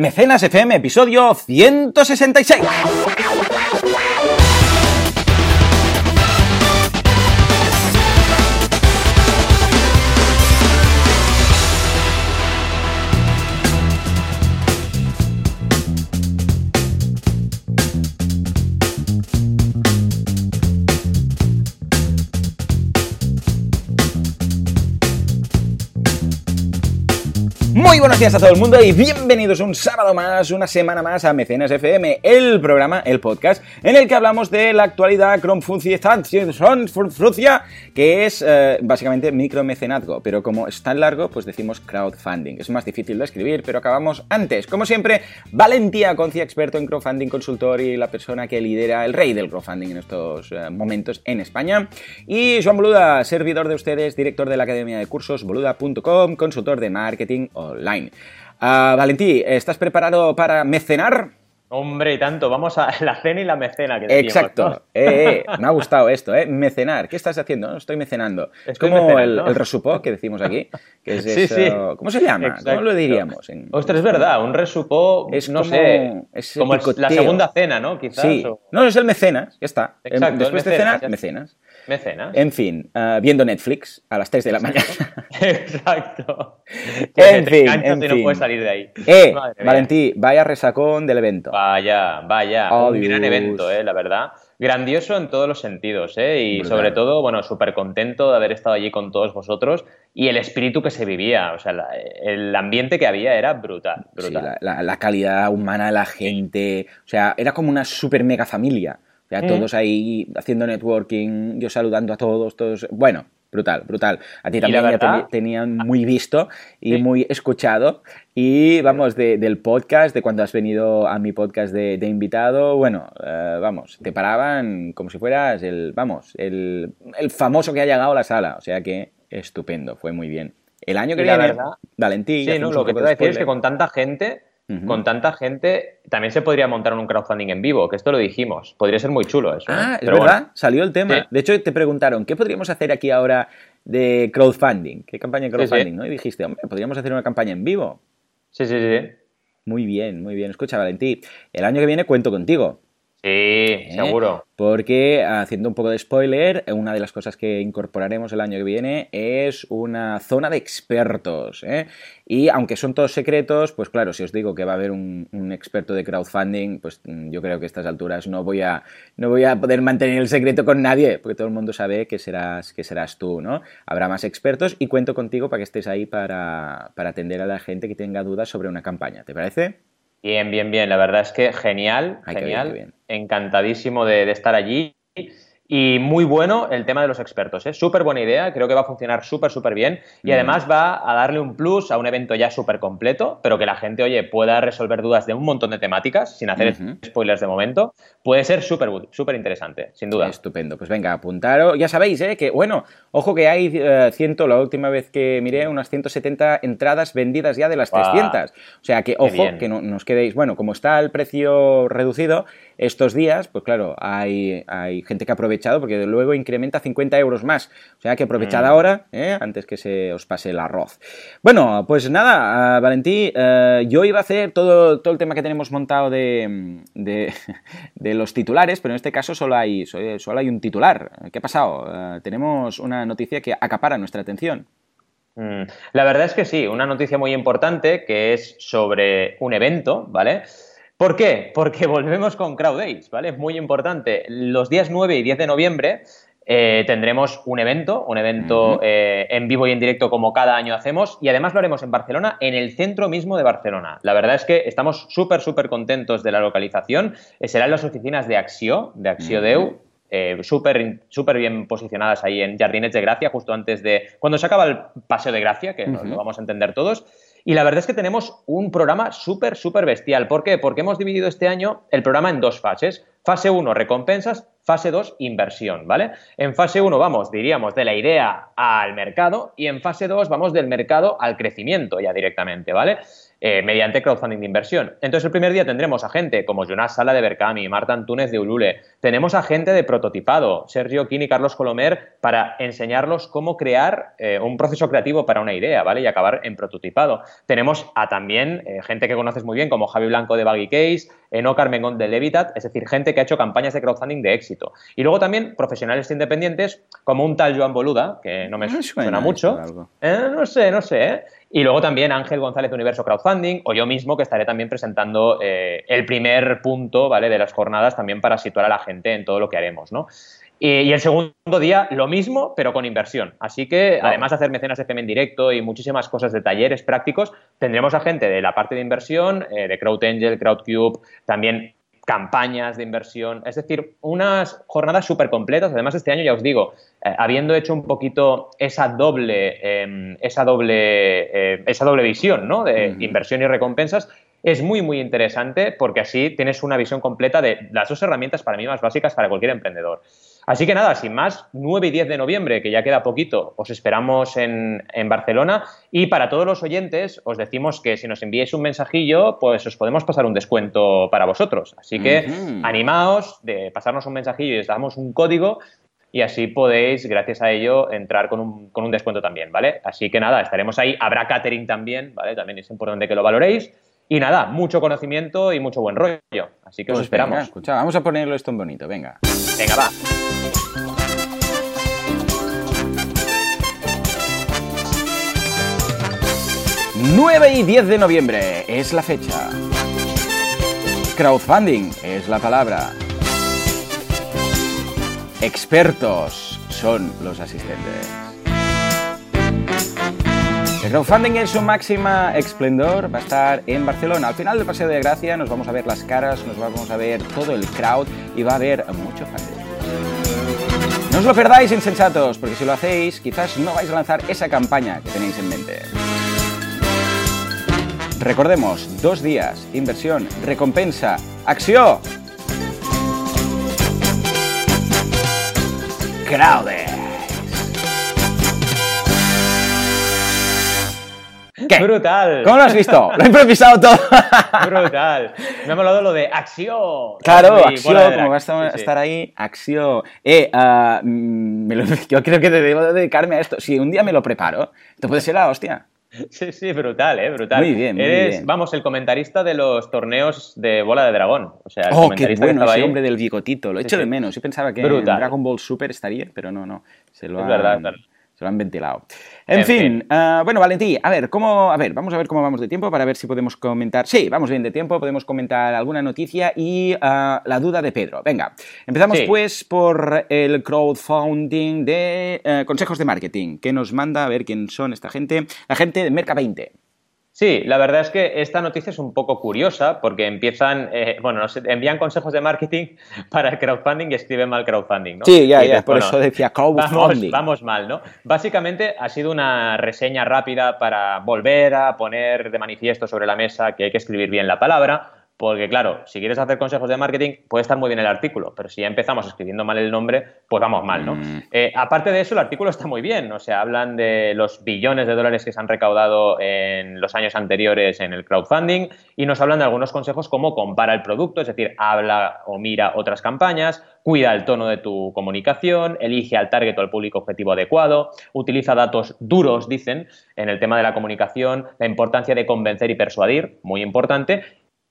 Mecenas FM, episodio 166. Buenos días a todo el mundo y bienvenidos un sábado más, una semana más a Mecenas FM, el programa, el podcast, en el que hablamos de la actualidad Cronfuncia, que es eh, básicamente micromecenazgo, pero como es tan largo, pues decimos crowdfunding. Es más difícil de escribir, pero acabamos antes. Como siempre, Valentía Concia, experto en crowdfunding, consultor y la persona que lidera el rey del crowdfunding en estos eh, momentos en España. Y Joan Boluda, servidor de ustedes, director de la Academia de Cursos boluda.com, consultor de marketing online. Ah, Valentí, ¿estás preparado para mecenar? Hombre, tanto, vamos a la cena y la mecena. Que Exacto, eh, eh, me ha gustado esto, ¿eh? Mecenar, ¿qué estás haciendo? Estoy mecenando. es como el, el, resupó que decimos aquí. Que es sí, sí. ¿Cómo se llama? ¿Cómo lo diríamos? En... Ostras, es verdad, un resupó, es no como, sé, es como la segunda cena, ¿no? Quizás. Sí. O... No, es el mecenas, ya está. Exacto, Después de cenar, mecenas. Mecenas. En fin, uh, viendo Netflix a las 3 de la mañana. Exacto. en fin, en y fin. no puedes salir de ahí. Eh, Valentí, vaya resacón del evento. Vaya, vaya. Oh, un gran evento, eh, la verdad. Grandioso en todos los sentidos, ¿eh? Y Brutal. sobre todo, bueno, súper contento de haber estado allí con todos vosotros y el espíritu que se vivía, o sea, la- el ambiente que había era brutal, Sí, brutal. la, la- la calidad humana de la gente. O sea, era como una super mega familia. Sea, Mm. todos ahí haciendo networking, yo saludando a todos, todos. Bueno, brutal, brutal. A ti también ya te, tenían muy visto y Sí. muy escuchado. Y vamos, de- del podcast, de cuando has venido a mi podcast de, de invitado, bueno, eh, vamos, te paraban como si fueras el, vamos, el, el famoso que ha llegado a la sala. O sea que estupendo, fue muy bien. El año que viene, Valentín, Sí, no, lo que te iba a de decir es que con tanta gente, Con tanta gente, también se podría montar un crowdfunding en vivo, que esto lo dijimos. Podría ser muy chulo eso. ¿eh? Ah, es Pero verdad, bueno. salió el tema. Sí. De hecho, te preguntaron, ¿qué podríamos hacer aquí ahora de crowdfunding? ¿Qué campaña de Sí, crowdfunding? sí. ¿no? Y dijiste, hombre, podríamos hacer una campaña en vivo. Sí, sí, sí. Muy bien, muy bien. Escucha, Valentí, el año que viene cuento contigo. Sí, ¿eh? seguro. Porque, haciendo un poco de spoiler, una de las cosas que incorporaremos el año que viene es una zona de expertos. ¿eh? Y aunque son todos secretos, pues claro, si os digo que va a haber un, un experto de crowdfunding, pues mm, yo creo que a estas alturas no voy a, no voy a poder mantener el secreto con nadie, porque todo el mundo sabe que serás, que serás tú, ¿no? Habrá más expertos y cuento contigo para que estés ahí para, para atender a la gente que tenga dudas sobre una campaña. ¿Te parece? Bien, bien, bien. La verdad es que genial, Ay, genial. bien, qué bien. Encantadísimo de, de estar allí. Y muy bueno el tema de los expertos, ¿eh? Súper buena idea, creo que va a funcionar súper, súper bien. Y además va a darle un plus a un evento ya súper completo, pero que la gente, oye, pueda resolver dudas de un montón de temáticas, sin hacer spoilers de momento. Puede ser súper súper interesante, sin duda. Estupendo. Pues venga, apuntaros. Ya sabéis, ¿eh? Que, bueno, ojo que hay eh, ciento, la última vez que miré, unas 170 entradas vendidas ya de las Guau. 300. O sea que, ojo, que no nos quedéis. Bueno, como está el precio reducido estos días, pues claro, hay, hay gente que ha aprovechado porque luego incrementa 50 euros más. O sea que aprovechad Mm. ahora, ¿eh? Antes que se os pase el arroz. Bueno, pues nada, ah, Valentí, eh, yo iba a hacer todo, todo el tema que tenemos montado de, de, de los titulares, pero en este caso solo hay, so- solo hay un titular. ¿Qué ha pasado? Eh, tenemos una noticia que acapara nuestra atención. Mm, La verdad es que sí, una noticia muy importante que es sobre un evento, ¿vale? ¿Por qué? Porque volvemos con Crowd Days, ¿vale? Es muy importante. Los días 9 y 10 de noviembre eh, tendremos un evento, un evento eh, en vivo y en directo como cada año hacemos y además lo haremos en Barcelona, en el centro mismo de Barcelona. La verdad es que estamos súper, súper contentos de la localización. Eh, serán las oficinas de Axio, de Axio Ujú. Deu, eh, súper bien posicionadas ahí en Jardines de Gracia, justo antes de. Cuando se acaba el Paseo de Gracia, que nos lo vamos a entender todos. Y la verdad es que tenemos un programa súper, súper bestial. ¿Por qué? Porque hemos dividido este año el programa en dos fases. Fase 1, recompensas. Fase 2, inversión, ¿vale? En fase 1 vamos, diríamos, de la idea al mercado y en fase 2 vamos del mercado al crecimiento ya directamente, ¿vale? Eh, mediante crowdfunding de inversión. Entonces, el primer día tendremos a gente como Jonas Sala de Berkami, Marta Antúnez de Ulule, tenemos a gente de prototipado, Sergio Quini y Carlos Colomer, para enseñarlos cómo crear eh, un proceso creativo para una idea, ¿vale? Y acabar en prototipado. Tenemos a también eh, gente que conoces muy bien, como Javi Blanco de Baggy Case, Eno Carmengón de Levitat, es decir, gente que ha hecho campañas de crowdfunding de éxito. Y luego también profesionales independientes, como un tal Joan Boluda, que no me suena, mucho. no sé, no sé. Y luego también Ángel González de Universo Crowdfunding o yo mismo que estaré también presentando eh, el primer punto ¿vale? de las jornadas también para situar a la gente en todo lo que haremos. ¿no? Y, el segundo día lo mismo, pero con inversión. Así que, además de hacer mecenas FM en directo y muchísimas cosas de talleres prácticos, tendremos a gente de la parte de inversión, eh, de CrowdAngel, CrowdCube, también campañas de inversión, es decir, unas jornadas súper completas. Además, este año, ya os digo, eh, habiendo hecho un poquito esa doble, em, esa doble, eh, esa doble visión ¿no? de inversión y recompensas, es muy, muy interesante porque así tienes una visión completa de las dos herramientas para mí más básicas para cualquier emprendedor. Así que nada, sin más, 9 y 10 de noviembre, que ya queda poquito, os esperamos en, Barcelona. Y para todos los oyentes, os decimos que si nos enviáis un mensajillo, pues os podemos pasar un descuento para vosotros. Así que animaos de pasarnos un mensajillo y os damos un código y así podéis, gracias a ello, entrar con un, con un descuento también, ¿vale? Así que nada, estaremos ahí. Habrá catering también, ¿vale? También es importante que lo valoréis. Y nada, mucho conocimiento y mucho buen rollo. Así que os pues esperamos. escucha, vamos a ponerlo esto en bonito, venga. Venga, va. ...9 y 10 de noviembre es la fecha. Crowdfunding es la palabra. Expertos son los asistentes. El crowdfunding en su máxima esplendor va a estar en Barcelona. Al final del Paseo de Gracia nos vamos a ver las caras, nos vamos a ver todo el crowd y va a haber mucho funding. No os lo perdáis, insensatos, porque si lo hacéis, quizás no vais a lanzar esa campaña que tenéis en mente. Recordemos, dos días, inversión, recompensa, acción. Crowder. Brutal. ¿Cómo lo has visto? Lo he improvisado todo. Brutal. Me ha molado lo de acción. Claro, acción, como va a estar, ahí, acción. Eh, uh, yo creo que debo dedicarme a esto. Si un día me lo preparo, esto puede ser la hostia. Sí, sí, brutal, ¿eh? Brutal. Muy bien, muy Eres, vamos, el comentarista de los torneos de bola de dragón. O sea, el oh, qué bueno, ese hombre del bigotito. Lo he hecho de menos. Yo pensaba que en Dragon Ball Super estaría, pero no, no. Se lo es verdad, es verdad se lo han ventilado. En, fin, eh, bueno, Valentí, a ver, ¿cómo, a ver, vamos a ver cómo vamos de tiempo para ver si podemos comentar. Sí, vamos bien de tiempo, podemos comentar alguna noticia y eh, la duda de Pedro. Venga, empezamos pues por el crowdfunding de eh, consejos de marketing, que nos manda a ver quién son esta gente, la gente de Merca 20. Sí, la verdad es que esta noticia es un poco curiosa porque empiezan, eh, bueno, nos envían consejos de marketing para el crowdfunding y escriben mal crowdfunding, ¿no? Sí, ya, ya, por eso decía crowdfunding. Vamos, vamos, mal, ¿no? Básicamente ha sido una reseña rápida para volver a poner de manifiesto sobre la mesa que hay que escribir bien la palabra, porque claro, si quieres hacer consejos de marketing, puede estar muy bien el artículo, pero si ya empezamos escribiendo mal el nombre, pues vamos mal, ¿no? Mm. Eh, aparte de eso, el artículo está muy bien, o sea, hablan de los billones de dólares que se han recaudado en los años anteriores en el crowdfunding y nos hablan de algunos consejos como compara el producto, es decir, habla o mira otras campañas, cuida el tono de tu comunicación, elige al target o al público objetivo adecuado, utiliza datos duros, dicen, en el tema de la comunicación, la importancia de convencer y persuadir, muy importante,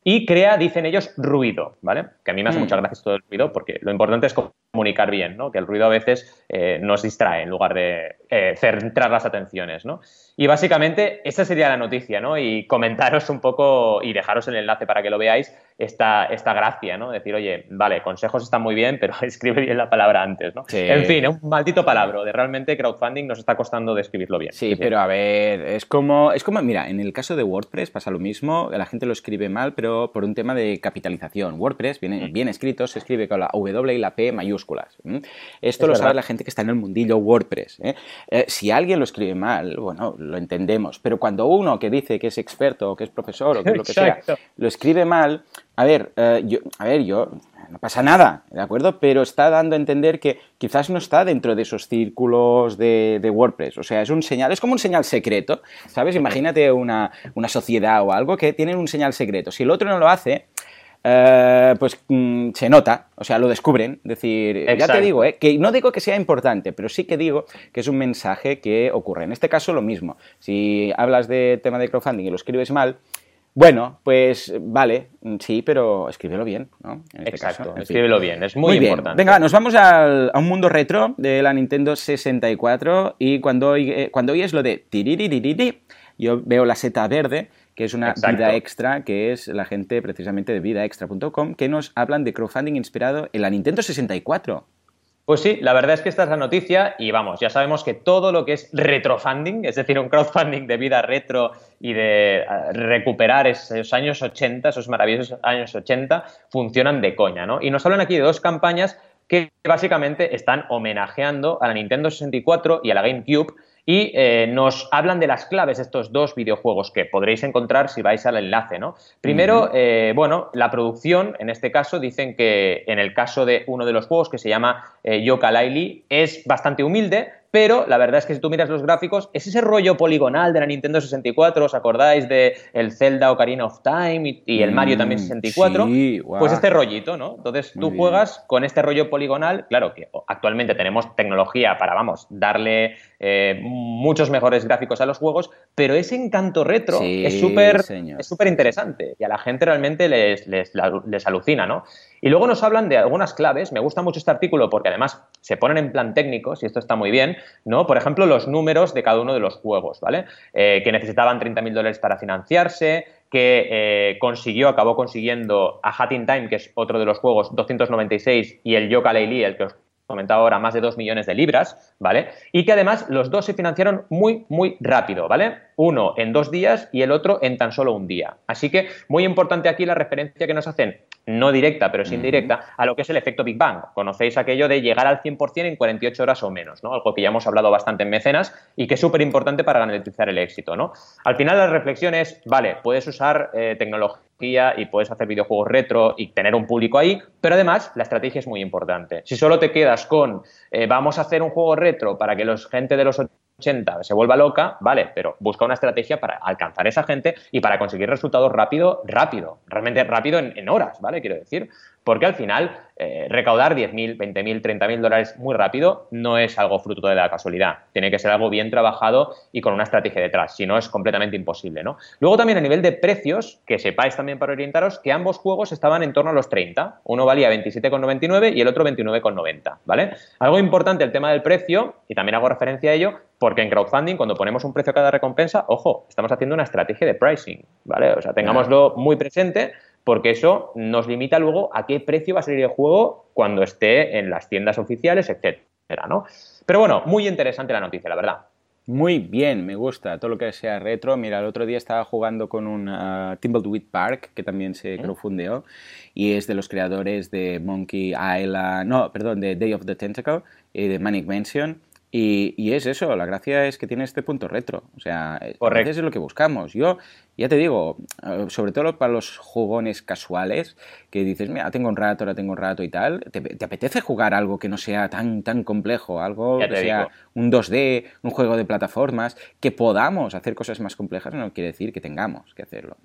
y crea, dicen ellos, ruido, ¿vale? Que a mí me hace mm. mucha gracia todo el ruido porque lo importante es comunicar bien, ¿no? Que el ruido a veces eh, nos distrae en lugar de eh, centrar las atenciones, ¿no? Y básicamente esa sería la noticia, ¿no? Y comentaros un poco y dejaros el enlace para que lo veáis esta, esta gracia, ¿no? Decir, oye, vale, consejos están muy bien, pero escribe bien la palabra antes, ¿no? En fin, un maldito palabra. De realmente crowdfunding nos está costando describirlo bien. Sí, pero a ver, es como, es como, mira, en el caso de WordPress pasa lo mismo, la gente lo escribe mal, pero por un tema de capitalización. WordPress, bien, mm. bien escrito, se escribe con la W y la P mayúsculas. Esto lo sabe la gente que está en el mundillo WordPress. ¿eh? Eh, si alguien lo escribe mal, bueno, lo entendemos, pero cuando uno que dice que es experto o que es profesor o que es lo que sea, lo escribe mal, a ver, eh, yo, a ver, yo no pasa nada, ¿de acuerdo? Pero está dando a entender que quizás no está dentro de esos círculos de, WordPress. O sea, es un señal, es como un señal secreto, ¿sabes? Imagínate una, sociedad o algo que tienen un señal secreto. Si el otro no lo hace, eh, pues mm, se nota, o sea, lo descubren. Es decir, ya te digo, eh, que no digo que sea importante, pero sí que digo que es un mensaje que ocurre. En este caso, lo mismo. Si hablas de tema de crowdfunding y lo escribes mal, bueno, pues vale, sí, pero escríbelo bien, ¿no? Este Exacto, escríbelo bien, es muy, importante. Venga, nos vamos a un mundo retro de la Nintendo 64 y cuando, eh, cuando oyes lo de tiririririri, yo veo la seta verde, que es una vida extra, que es la gente precisamente de vidaextra.com, que nos hablan de crowdfunding inspirado en la Nintendo 64. Pues sí, la verdad es que esta es la noticia y vamos, ya sabemos que todo lo que es retrofunding, es decir, un crowdfunding de vida retro y de eh, recuperar esos años 80, esos maravillosos años 80, funcionan de coña, ¿no? Y nos hablan aquí de dos campañas que básicamente están homenajeando a la Nintendo 64 y a la GameCube y eh, nos hablan de las claves de estos dos videojuegos que podréis encontrar si vais al enlace, ¿no? Primero, eh, bueno, la producción, en este caso, dicen que en el caso de uno de los juegos que se llama eh, Laili es bastante humilde, pero la verdad es que si tú miras los gráficos, es ese rollo poligonal de la Nintendo 64, ¿os acordáis de el Zelda Ocarina of Time y, el Mario también 64? Mm, sí, Pues este rollito, ¿no? Entonces tú juegas con este rollo poligonal, claro que actualmente tenemos tecnología para, vamos, darle eh, muchos mejores gráficos a los juegos, pero ese encanto retro es súper es súper interesante y a la gente realmente les, les, les alucina, ¿no? Y luego nos hablan de algunas claves. Me gusta mucho este artículo porque además se ponen en plan técnicos y esto está muy bien, ¿no? Por ejemplo, los números de cada uno de los juegos, ¿vale? Eh, que necesitaban 30.000 dólares para financiarse, que eh, consiguió, acabó consiguiendo a Hat in Time, que es otro de los juegos, 296, y el Yoka Laylee, el que os comentaba ahora, más de 2 millones de libras, ¿vale? Y que además los dos se financiaron muy, muy rápido, ¿vale? Uno en dos días y el otro en tan solo un día. Así que muy importante aquí la referencia que nos hacen no directa, pero sí indirecta, a lo que es el efecto Big Bang. Conocéis aquello de llegar al 100% en 48 horas o menos, ¿no? Algo que ya hemos hablado bastante en Mecenas y que es súper importante para garantizar el éxito, ¿no? Al final la reflexión es, vale, puedes usar eh, tecnología y puedes hacer videojuegos retro y tener un público ahí, pero además la estrategia es muy importante. Si solo te quedas con eh, vamos a hacer un juego retro para que los gente de los 80 se vuelva loca, vale, pero busca una estrategia para alcanzar a esa gente y para conseguir resultados rápido, rápido, realmente rápido en, horas, ¿vale? Quiero decir, porque al final eh, recaudar 10.000, 20.000, 30.000 dólares muy rápido no es algo fruto de la casualidad, tiene que ser algo bien trabajado y con una estrategia detrás, si no es completamente imposible, ¿no? Luego también a nivel de precios, que sepáis también para orientaros que ambos juegos estaban en torno a los 30, uno valía 27,99 y el otro 29,90, ¿vale? Algo importante el tema del precio, y también hago referencia a ello, porque en crowdfunding, cuando ponemos un precio a cada recompensa, ojo, estamos haciendo una estrategia de pricing, ¿vale? O sea, tengámoslo muy presente porque eso nos limita luego a qué precio va a salir el juego cuando esté en las tiendas oficiales, etcétera, ¿no? Pero bueno, muy interesante la noticia, la verdad. Muy bien, me gusta todo lo que sea retro. Mira, el otro día estaba jugando con un uh, Timbleweed Park, que también se crowdfundeó, y es de los creadores de Monkey Island, no, perdón, de Day of the Tentacle y de Manic Mansion. Y, es eso, la gracia es que tiene este punto retro. O sea, eh, a es lo que buscamos. Yo, ya te digo, eh, sobre todo para los jugones casuales, que dices, mira, tengo un rato, ahora tengo un rato y tal, ¿te, apetece jugar algo que no sea tan, tan complejo? Algo que sea un 2D, un juego de plataformas, que podamos hacer cosas más complejas, no quiere decir que tengamos que hacerlo.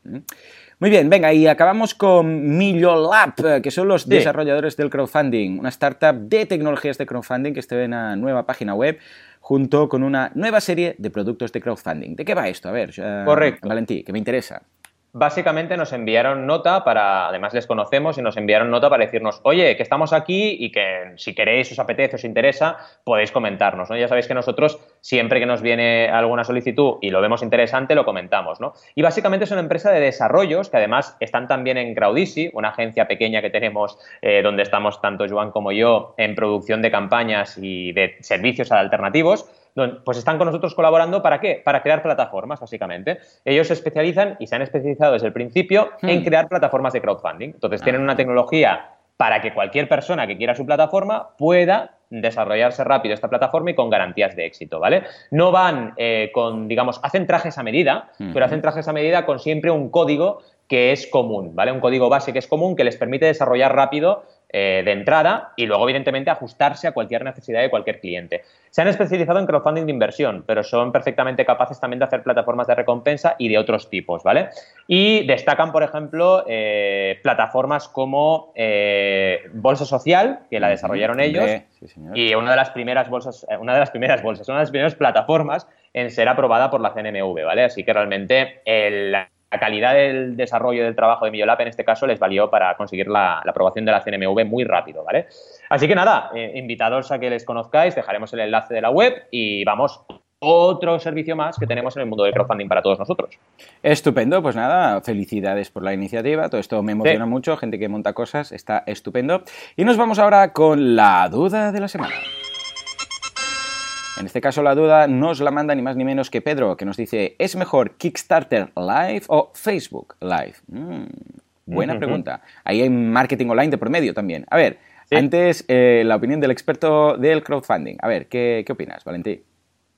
Muy bien, venga, y acabamos con Millolab, que son los desarrolladores del crowdfunding, una startup de tecnologías de crowdfunding que está en una nueva página web junto con una nueva serie de productos de crowdfunding. ¿De qué va esto? A ver, Correcto. Valentí, que me interesa básicamente nos enviaron nota para, además les conocemos y nos enviaron nota para decirnos, oye, que estamos aquí y que si queréis, os apetece, os interesa, podéis comentarnos, ¿no? Ya sabéis que nosotros siempre que nos viene alguna solicitud y lo vemos interesante, lo comentamos, ¿no? Y básicamente es una empresa de desarrollos que además están también en Crowdisi, una agencia pequeña que tenemos eh, donde estamos tanto Joan como yo en producción de campañas y de servicios alternativos pues están con nosotros colaborando para qué? Para crear plataformas, básicamente. Ellos se especializan y se han especializado desde el principio en hmm. crear plataformas de crowdfunding. Entonces tienen una tecnología para que cualquier persona que quiera su plataforma pueda desarrollarse rápido esta plataforma y con garantías de éxito, ¿vale? No van eh, con, digamos, hacen trajes a medida, pero hacen trajes a medida con siempre un código que es común, ¿vale? Un código base que es común que les permite desarrollar rápido eh, de entrada y luego, evidentemente, ajustarse a cualquier necesidad de cualquier cliente. Se han especializado en crowdfunding de inversión, pero son perfectamente capaces también de hacer plataformas de recompensa y de otros tipos, ¿vale? Y destacan, por ejemplo, eh, plataformas como eh, Bolsa Social, que la desarrollaron ellos, y una de las primeras bolsas, una de las primeras bolsas, una de las primeras plataformas en ser aprobada por la CNMV, ¿vale? Así que realmente el, la calidad del desarrollo del trabajo de Millolab en este caso les valió para conseguir la, aprobación de la CNMV muy rápido, ¿vale? Así que nada, eh, invitados a que les conozcáis, dejaremos el enlace de la web y vamos, otro servicio más que tenemos en el mundo del crowdfunding para todos nosotros. Estupendo, pues nada, felicidades por la iniciativa, todo esto me emociona mucho, gente que monta cosas, está estupendo. Y nos vamos ahora con la duda de la semana. En este caso la duda nos la manda ni más ni menos que Pedro, que nos dice, ¿es mejor Kickstarter Live o Facebook Live? Mm, buena pregunta. Ahí hay marketing online de por medio también. A ver, antes eh, la opinión del experto del crowdfunding. A ver, ¿qué, qué opinas, Valentín?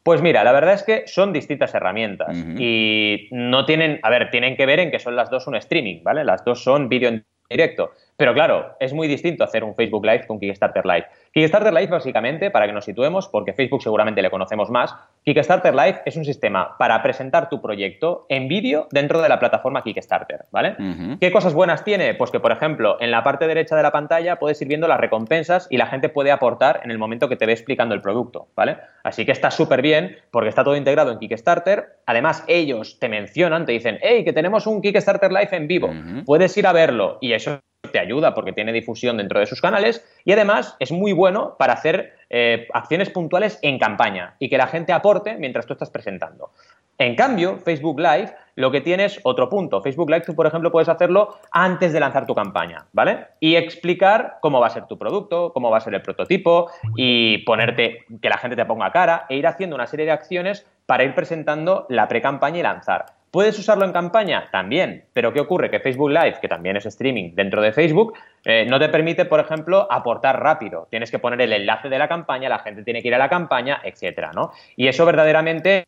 Pues mira, la verdad es que son distintas herramientas y no tienen, a ver, tienen que ver en que son las dos un streaming, ¿vale? Las dos son vídeo en directo. Pero claro, es muy distinto hacer un Facebook Live con Kickstarter Live. Kickstarter Live, básicamente, para que nos situemos, porque Facebook seguramente le conocemos más, Kickstarter Live es un sistema para presentar tu proyecto en vídeo dentro de la plataforma Kickstarter, ¿vale? ¿Qué cosas buenas tiene? Pues que, por ejemplo, en la parte derecha de la pantalla puedes ir viendo las recompensas y la gente puede aportar en el momento que te ve explicando el producto, ¿vale? Así que está súper bien porque está todo integrado en Kickstarter. Además, ellos te mencionan, te dicen, hey, que tenemos un Kickstarter Live en vivo. Puedes ir a verlo y eso te ayuda porque tiene difusión dentro de sus canales y además es muy bueno para hacer eh, acciones puntuales en campaña y que la gente aporte mientras tú estás presentando. En cambio, Facebook Live lo que tiene es otro punto. Facebook Live tú, por ejemplo, puedes hacerlo antes de lanzar tu campaña, ¿vale? Y explicar cómo va a ser tu producto, cómo va a ser el prototipo y ponerte, que la gente te ponga cara e ir haciendo una serie de acciones para ir presentando la pre-campaña y lanzar. ¿Puedes usarlo en campaña? También. Pero ¿qué ocurre? Que Facebook Live, que también es streaming dentro de Facebook, eh, no te permite, por ejemplo, aportar rápido. Tienes que poner el enlace de la campaña, la gente tiene que ir a la campaña, etcétera, ¿no? Y eso verdaderamente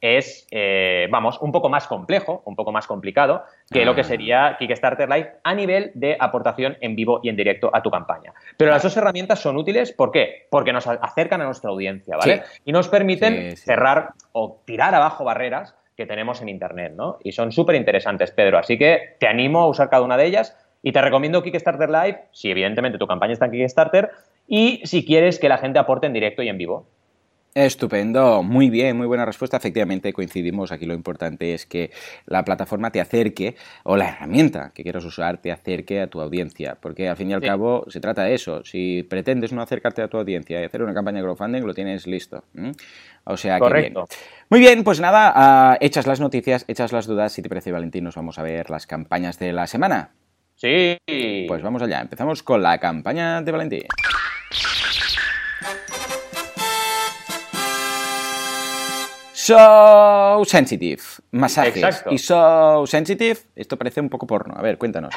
es, eh, vamos, un poco más complejo, un poco más complicado que lo que ah. sería Kickstarter Live a nivel de aportación en vivo y en directo a tu campaña. Pero las dos herramientas son útiles, ¿por qué? Porque nos acercan a nuestra audiencia, ¿vale? Y nos permiten cerrar o tirar abajo barreras que tenemos en Internet, ¿no? Y son súper interesantes, Pedro. Así que te animo a usar cada una de ellas y te recomiendo Kickstarter Live, si evidentemente tu campaña está en Kickstarter, y si quieres que la gente aporte en directo y en vivo. Estupendo, muy bien, muy buena respuesta. Efectivamente, coincidimos. Aquí lo importante es que la plataforma te acerque, o la herramienta que quieras usar te acerque a tu audiencia, porque al fin y al cabo se trata de eso. Si pretendes no acercarte a tu audiencia y hacer una campaña de crowdfunding, lo tienes listo. O sea Correcto. que Muy bien, pues nada, ah, hechas las noticias, hechas las dudas, si te parece, Valentín, nos vamos a ver las campañas de la semana. Sí. Pues vamos allá, empezamos con la campaña de Valentín. So sensitive, masajes. Y so sensitive, esto parece un poco porno. A ver, cuéntanos.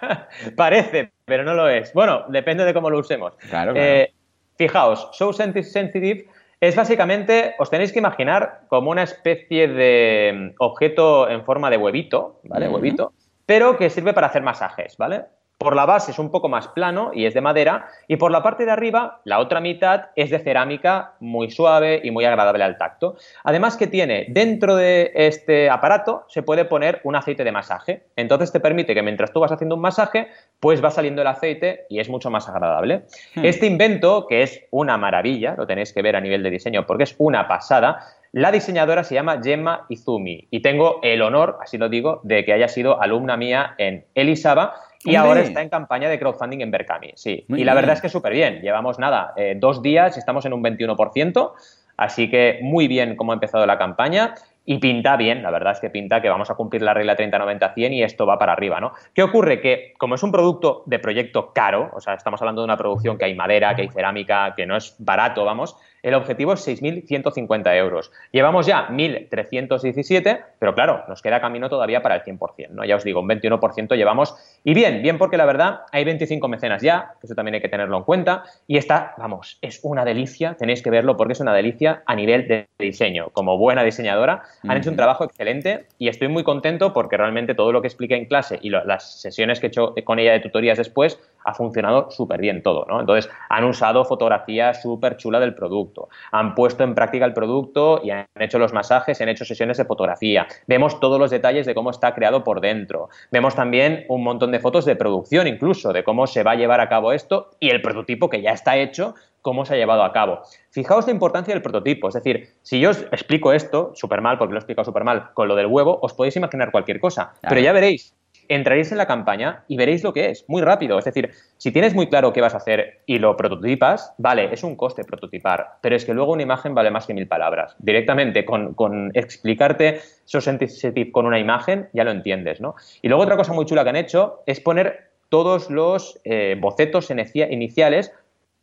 parece, pero no lo es. Bueno, depende de cómo lo usemos. Claro, eh, fijaos, so sensitive es básicamente, os tenéis que imaginar como una especie de objeto en forma de huevito, ¿vale? Huevito, pero que sirve para hacer masajes, ¿vale? Por la base es un poco más plano y es de madera, y por la parte de arriba, la otra mitad es de cerámica muy suave y muy agradable al tacto. Además que tiene dentro de este aparato se puede poner un aceite de masaje. Entonces te permite que mientras tú vas haciendo un masaje, pues va saliendo el aceite y es mucho más agradable. Hmm. Este invento, que es una maravilla, lo tenéis que ver a nivel de diseño porque es una pasada, la diseñadora se llama Gemma Izumi y tengo el honor, así lo digo, de que haya sido alumna mía en Elisaba y ahora está en campaña de crowdfunding en Berkami, sí. y la verdad es que súper bien. Llevamos nada, eh, dos días y estamos en un 21%, así que muy bien cómo ha empezado la campaña. Y pinta bien, la verdad es que pinta que vamos a cumplir la regla 30-90-100 y esto va para arriba, ¿no? ¿Qué ocurre? Que como es un producto de proyecto caro, o sea, estamos hablando de una producción que hay madera, que hay cerámica, que no es barato, vamos, El objetivo es 6.150 euros. Llevamos ya 1.317, pero claro, nos queda camino todavía para el 100%, ¿no? Ya os digo, un 21% llevamos. Y bien, bien porque la verdad hay 25 mecenas ya, que eso también hay que tenerlo en cuenta. Y está, vamos, es una delicia, tenéis que verlo porque es una delicia a nivel de diseño. Como buena diseñadora, han hecho un trabajo excelente y estoy muy contento porque realmente todo lo que expliqué en clase y las sesiones que he hecho con ella de tutorías después ha funcionado súper bien todo, ¿no? Entonces, han usado fotografía súper chula del producto, han puesto en práctica el producto y han hecho los masajes, han hecho sesiones de fotografía. Vemos todos los detalles de cómo está creado por dentro. Vemos también un montón de fotos de producción incluso, de cómo se va a llevar a cabo esto y el prototipo que ya está hecho cómo se ha llevado a cabo. Fijaos la importancia del prototipo, es decir, si yo os explico esto, súper mal, porque lo he explicado súper mal, con lo del huevo, os podéis imaginar cualquier cosa, pero ya veréis entraréis en la campaña y veréis lo que es, muy rápido. Es decir, si tienes muy claro qué vas a hacer y lo prototipas, vale, es un coste prototipar, pero es que luego una imagen vale más que mil palabras. Directamente, con, con explicarte Sensitive con una imagen, ya lo entiendes, ¿no? Y luego otra cosa muy chula que han hecho es poner todos los eh, bocetos iniciales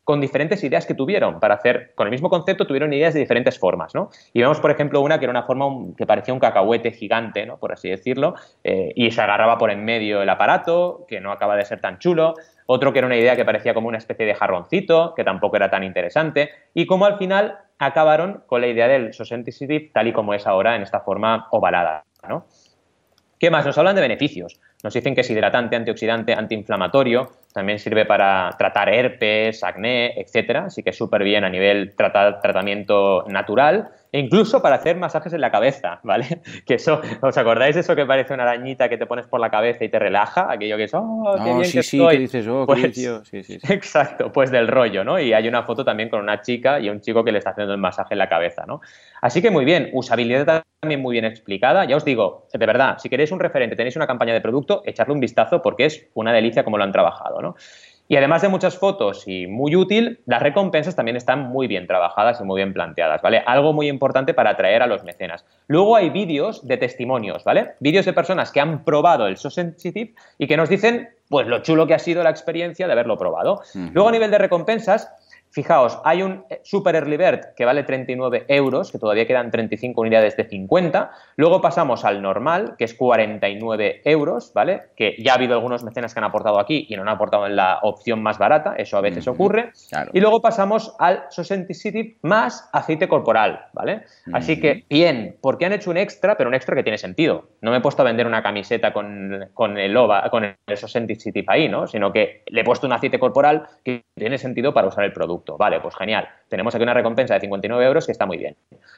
con diferentes ideas que tuvieron para hacer, con el mismo concepto, tuvieron ideas de diferentes formas, ¿no? Y vemos, por ejemplo, una que era una forma que parecía un cacahuete gigante, ¿no? Por así decirlo, eh, y se agarraba por en medio el aparato, que no acaba de ser tan chulo. Otro que era una idea que parecía como una especie de jarroncito, que tampoco era tan interesante. Y como al final acabaron con la idea del Sensitive tal y como es ahora en esta forma ovalada, ¿no? ¿Qué más? Nos hablan de beneficios. Nos dicen que es hidratante, antioxidante, antiinflamatorio, también sirve para tratar herpes, acné, etcétera, así que súper bien a nivel tratamiento natural incluso para hacer masajes en la cabeza, ¿vale? Que eso, ¿os acordáis de eso que parece una arañita que te pones por la cabeza y te relaja? Aquello que es, oh, qué bien sí, que sí, estoy. Que dices, oh, pues, sí, sí, sí. Exacto, pues del rollo, ¿no? Y hay una foto también con una chica y un chico que le está haciendo el masaje en la cabeza, ¿no? Así que muy bien, usabilidad también muy bien explicada. Ya os digo, de verdad, si queréis un referente, tenéis una campaña de producto, echarle un vistazo porque es una delicia como lo han trabajado, ¿no? Y además de muchas fotos y muy útil, las recompensas también están muy bien trabajadas y muy bien planteadas, ¿vale? Algo muy importante para atraer a los mecenas. Luego hay vídeos de testimonios, ¿vale? Vídeos de personas que han probado el So Sensitive y que nos dicen, pues, lo chulo que ha sido la experiencia de haberlo probado. Luego, a nivel de recompensas, Fijaos, hay un eh, Super Early Bird que vale 39 euros, que todavía quedan 35 unidades de 50. Luego pasamos al normal, que es 49 euros, ¿vale? Que ya ha habido algunos mecenas que han aportado aquí y no han aportado en la opción más barata, eso a veces ocurre. Y luego pasamos al Sensitive más aceite corporal, ¿vale? Así que, bien, porque han hecho un extra, pero un extra que tiene sentido. No me he puesto a vender una camiseta con, con el OVA, con el ahí, ¿no? Sino que le he puesto un aceite corporal que tiene sentido para usar el producto. Vale, pues genial. Tenemos aquí una recompensa de 59 euros que está muy bien.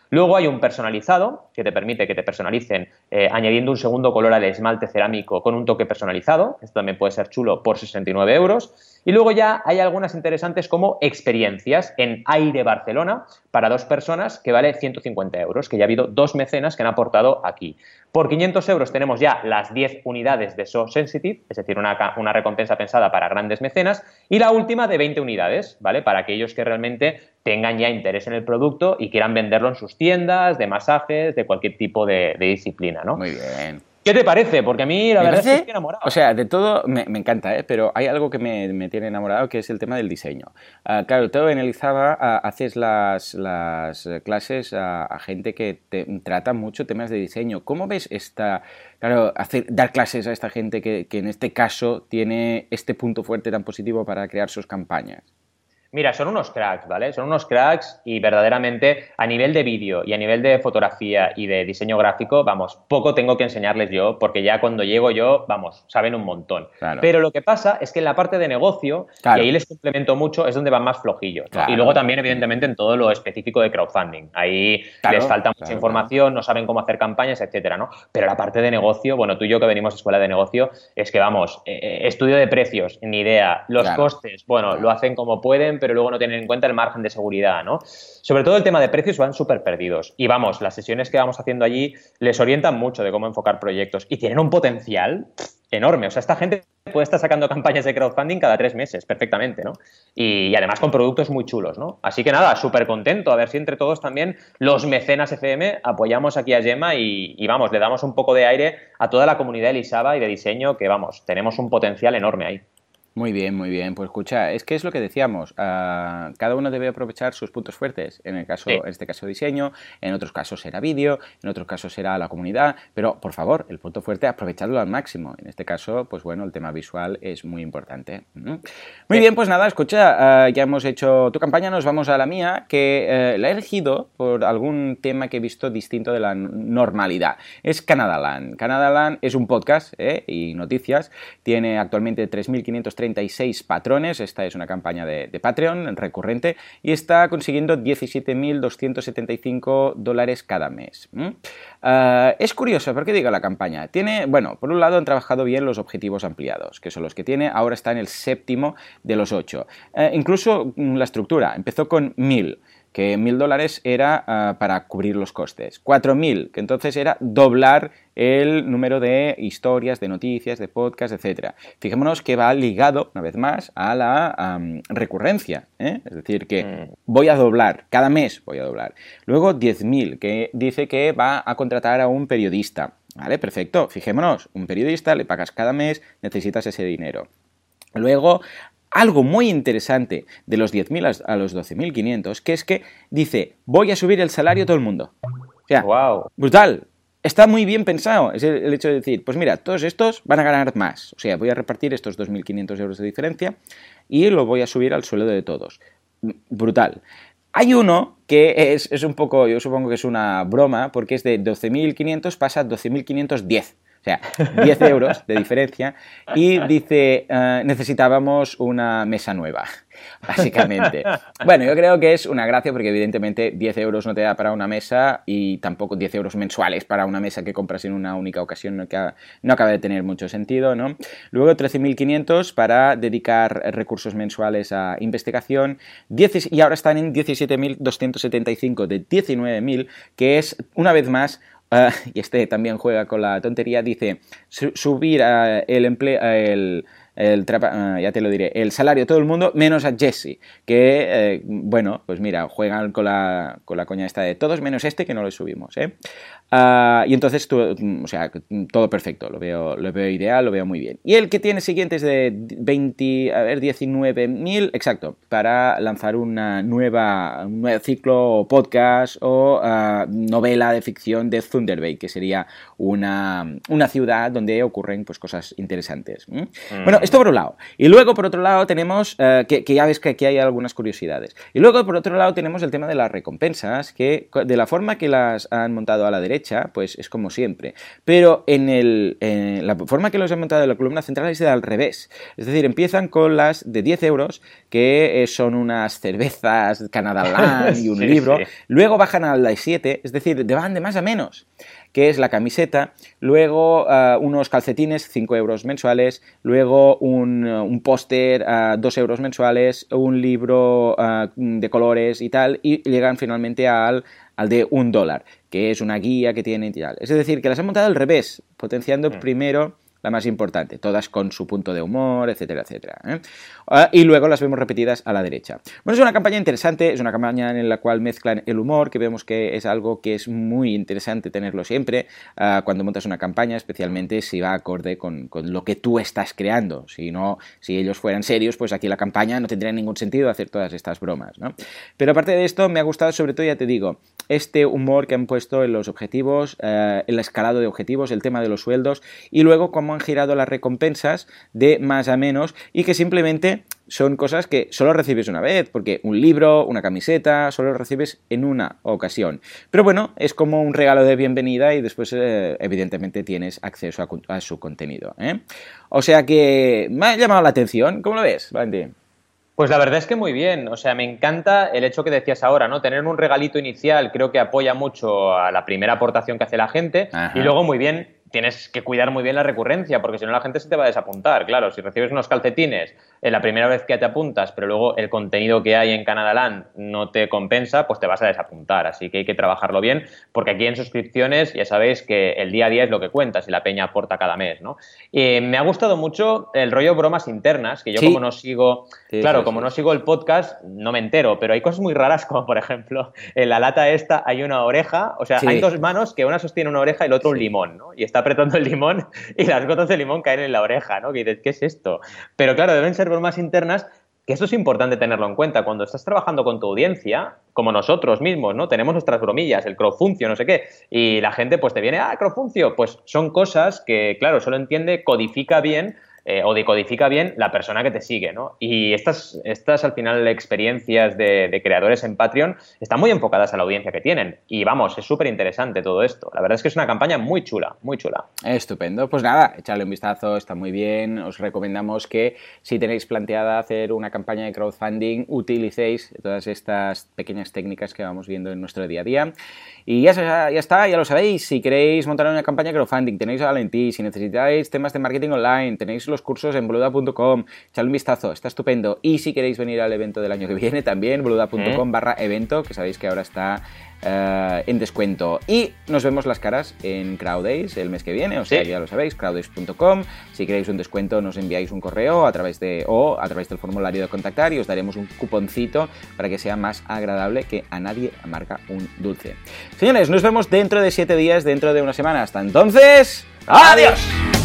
Luego hay un personalizado que te permite que te personalicen eh, añadiendo un segundo color al esmalte cerámico con un toque personalizado. Esto también puede ser chulo por 69 euros. Y luego ya hay algunas interesantes como experiencias en Aire Barcelona para dos personas que vale 150 euros, que ya ha habido dos mecenas que han aportado aquí. Por 500 euros tenemos ya las 10 unidades de So Sensitive, es decir, una, una, recompensa pensada para grandes mecenas, y la última de 20 unidades, ¿vale? Para aquellos que realmente tengan ya interés en el producto y quieran venderlo en sus tiendas, de masajes, de cualquier tipo de, de disciplina, ¿no? Muy bien. ¿Qué te parece? Porque a mí la verdad es que estoy enamorado. O sea, de todo me, encanta, ¿eh? pero hay algo que me, tiene enamorado que es el tema del diseño. Uh, claro, todo analizaba, uh, haces las, las clases a, gente que te, trata mucho temas de diseño. ¿Cómo ves esta, claro, hacer, dar clases a esta gente que, que en este caso tiene este punto fuerte tan positivo para crear sus campañas? Mira, son unos cracks, ¿vale? Son unos cracks y verdaderamente a nivel de vídeo y a nivel de fotografía y de diseño gráfico, vamos, poco tengo que enseñarles yo porque ya cuando llego yo, vamos, saben un montón. Pero lo que pasa es que en la parte de negocio, y ahí les complemento mucho, es donde van más flojillos. Y luego también, evidentemente, en todo lo específico de crowdfunding. Ahí les falta mucha información, no saben cómo hacer campañas, etcétera, ¿no? Pero la parte de negocio, bueno, tú y yo que venimos a escuela de negocio, es que vamos, eh, eh, estudio de precios, ni idea. Los costes, bueno, lo hacen como pueden, pero luego no tienen en cuenta el margen de seguridad, ¿no? Sobre todo el tema de precios van súper perdidos. Y vamos, las sesiones que vamos haciendo allí les orientan mucho de cómo enfocar proyectos y tienen un potencial enorme. O sea, esta gente puede estar sacando campañas de crowdfunding cada tres meses, perfectamente, ¿no? Y, además con productos muy chulos, ¿no? Así que nada, súper contento. A ver si entre todos también los mecenas FM apoyamos aquí a Gemma y, y, vamos, le damos un poco de aire a toda la comunidad de Elisaba y de diseño que, vamos, tenemos un potencial enorme ahí. Muy bien, muy bien. Pues escucha, es que es lo que decíamos. Uh, cada uno debe aprovechar sus puntos fuertes. En el caso, sí. en este caso diseño, en otros casos será vídeo, en otros casos será la comunidad. Pero por favor, el punto fuerte aprovecharlo al máximo. En este caso, pues bueno, el tema visual es muy importante. Muy bien, pues nada, escucha, uh, ya hemos hecho tu campaña, nos vamos a la mía, que uh, la he elegido por algún tema que he visto distinto de la normalidad. Es Canadaland. Canadaland es un podcast ¿eh? y noticias. Tiene actualmente 3.530 36 patrones, esta es una campaña de, Patreon recurrente, y está consiguiendo 17.275 dólares cada mes. ¿Mm? Uh, es curioso, ¿por qué digo la campaña? Tiene, bueno, por un lado han trabajado bien los objetivos ampliados, que son los que tiene, ahora está en el séptimo de los ocho. Uh, incluso la estructura, empezó con 1000 que 1.000 dólares era uh, para cubrir los costes. 4.000, que entonces era doblar el número de historias, de noticias, de podcast, etc. Fijémonos que va ligado, una vez más, a la um, recurrencia. ¿eh? Es decir, que mm. voy a doblar, cada mes voy a doblar. Luego 10.000, que dice que va a contratar a un periodista. Vale, perfecto. Fijémonos, un periodista le pagas cada mes, necesitas ese dinero. Luego algo muy interesante de los 10.000 a los 12.500, que es que dice, voy a subir el salario a todo el mundo. O sea, wow. brutal. Está muy bien pensado. Es el, el, hecho de decir, pues mira, todos estos van a ganar más. O sea, voy a repartir estos 2.500 euros de diferencia y lo voy a subir al sueldo de todos. Brutal. Hay uno que es, es un poco, yo supongo que es una broma, porque es de 12.500 pasa a 12.510. O sea, 10 euros de diferencia. Y dice, uh, necesitábamos una mesa nueva, básicamente. Bueno, yo creo que es una gracia porque evidentemente 10 euros no te da para una mesa y tampoco 10 euros mensuales para una mesa que compras en una única ocasión no acaba, no acaba de tener mucho sentido, ¿no? Luego 13.500 para dedicar recursos mensuales a investigación 10, y ahora están en 17.275 de 19.000, que es, una vez más, Uh, y este también juega con la tontería, dice su subir uh, el empleo, el, el uh, ya te lo diré, el salario de todo el mundo, menos a Jesse, que, eh, bueno, pues mira, juegan con la, con la coña esta de todos menos este que no lo subimos, ¿eh? Uh, y entonces, tú, o sea, todo perfecto, lo veo, lo veo ideal, lo veo muy bien. Y el que tiene siguientes de 20, a ver, 19.000, exacto, para lanzar una nueva, un nuevo ciclo podcast o uh, novela de ficción de Thunder Bay, que sería una, una ciudad donde ocurren pues, cosas interesantes. ¿Mm? Mm. Bueno, esto por un lado. Y luego, por otro lado, tenemos, uh, que, que, ya ves que aquí hay algunas curiosidades. Y luego, por otro lado, tenemos el tema de las recompensas, que de la forma que las han montado a la derecha, pues es como siempre. Pero en, el, en la forma que los han montado en la columna central es de al revés. Es decir, empiezan con las de 10 euros, que eh, son unas cervezas Canadá Land y un sí, libro. Sí. Luego bajan a la de 7, es decir, van de más a menos que es la camiseta, luego uh, unos calcetines, 5 euros mensuales, luego un, un póster, uh, 2 euros mensuales, un libro uh, de colores y tal, y llegan finalmente al, al de un dólar, que es una guía que tiene y tal. Es decir, que las han montado al revés, potenciando mm. primero la más importante, todas con su punto de humor, etcétera, etcétera. ¿eh? Uh, y luego las vemos repetidas a la derecha. Bueno, es una campaña interesante, es una campaña en la cual mezclan el humor, que vemos que es algo que es muy interesante tenerlo siempre uh, cuando montas una campaña, especialmente si va acorde con, con, lo que tú estás creando. Si no, si ellos fueran serios, pues aquí la campaña no tendría ningún sentido hacer todas estas bromas, ¿no? Pero aparte de esto, me ha gustado sobre todo, ya te digo, este humor que han puesto en los objetivos, el escalado de objetivos, el tema de los sueldos y luego cómo han girado las recompensas de más a menos y que simplemente son cosas que solo recibes una vez, porque un libro, una camiseta, solo lo recibes en una ocasión. Pero bueno, es como un regalo de bienvenida y después eh, evidentemente tienes acceso a, a su contenido. ¿eh? O sea que me ha llamado la atención, ¿cómo lo ves, Valentín? Pues la verdad es que muy bien, o sea, me encanta el hecho que decías ahora, ¿no? Tener un regalito inicial creo que apoya mucho a la primera aportación que hace la gente Ajá. y luego muy bien tienes que cuidar muy bien la recurrencia, porque si no la gente se te va a desapuntar. Claro, si recibes unos calcetines en la primera vez que te apuntas, pero luego el contenido que hay en Canadá Land no te compensa, pues te vas a desapuntar. Así que hay que trabajarlo bien, porque aquí en suscripciones ya sabéis que el día a día es lo que cuenta, si la peña aporta cada mes, ¿no? Y me ha gustado mucho el rollo bromas internas, que yo sí. como no sigo, sí, claro, sí, como no sigo el podcast, no me entero, pero hay cosas muy raras, como por ejemplo, en la lata esta hay una oreja, o sea, hay dos manos que una sostiene una oreja y el otro un limón, ¿no? Y está apretando el limón y las gotas de limón caen en la oreja, ¿no? Que dices, ¿qué es esto? Pero claro, deben ser bromas internas que esto es importante tenerlo en cuenta. Cuando estás trabajando con tu audiencia, como nosotros mismos, ¿no? Tenemos nuestras bromillas, el crowfuncio, no sé qué, y la gente pues te viene, ah, crowfuncio, pues son cosas que, claro, solo entiende, codifica bien eh, o decodifica bien la persona que te sigue, ¿no? Y estas, estas al final experiencias de, creadores en Patreon están muy enfocadas a la audiencia que tienen. Y vamos, es súper interesante todo esto. La verdad es que es una campaña muy chula, muy chula. Estupendo. Pues nada, echarle un vistazo, está muy bien. Os recomendamos que si tenéis planteada hacer una campaña de crowdfunding, utilicéis todas estas pequeñas técnicas que vamos viendo en nuestro día a día. Y ya, ya está, ya lo sabéis. Si queréis montar una campaña de crowdfunding, tenéis a Valentí. Si necesitáis temas de marketing online, tenéis los cursos en boluda.com. Echadle un vistazo, está estupendo. Y si queréis venir al evento del año que viene, también boluda.com barra evento, que sabéis que ahora está eh, en descuento. Y nos vemos las caras en Crowdays el mes que viene, o sea, ya lo sabéis, crowdays.com. Si queréis un descuento, nos enviáis un correo a través de o a través del formulario de contactar y os daremos un cuponcito para que sea más agradable que a nadie amarga un dulce. Señores, nos vemos dentro de siete días, dentro de una semana. Hasta entonces, ¡adiós!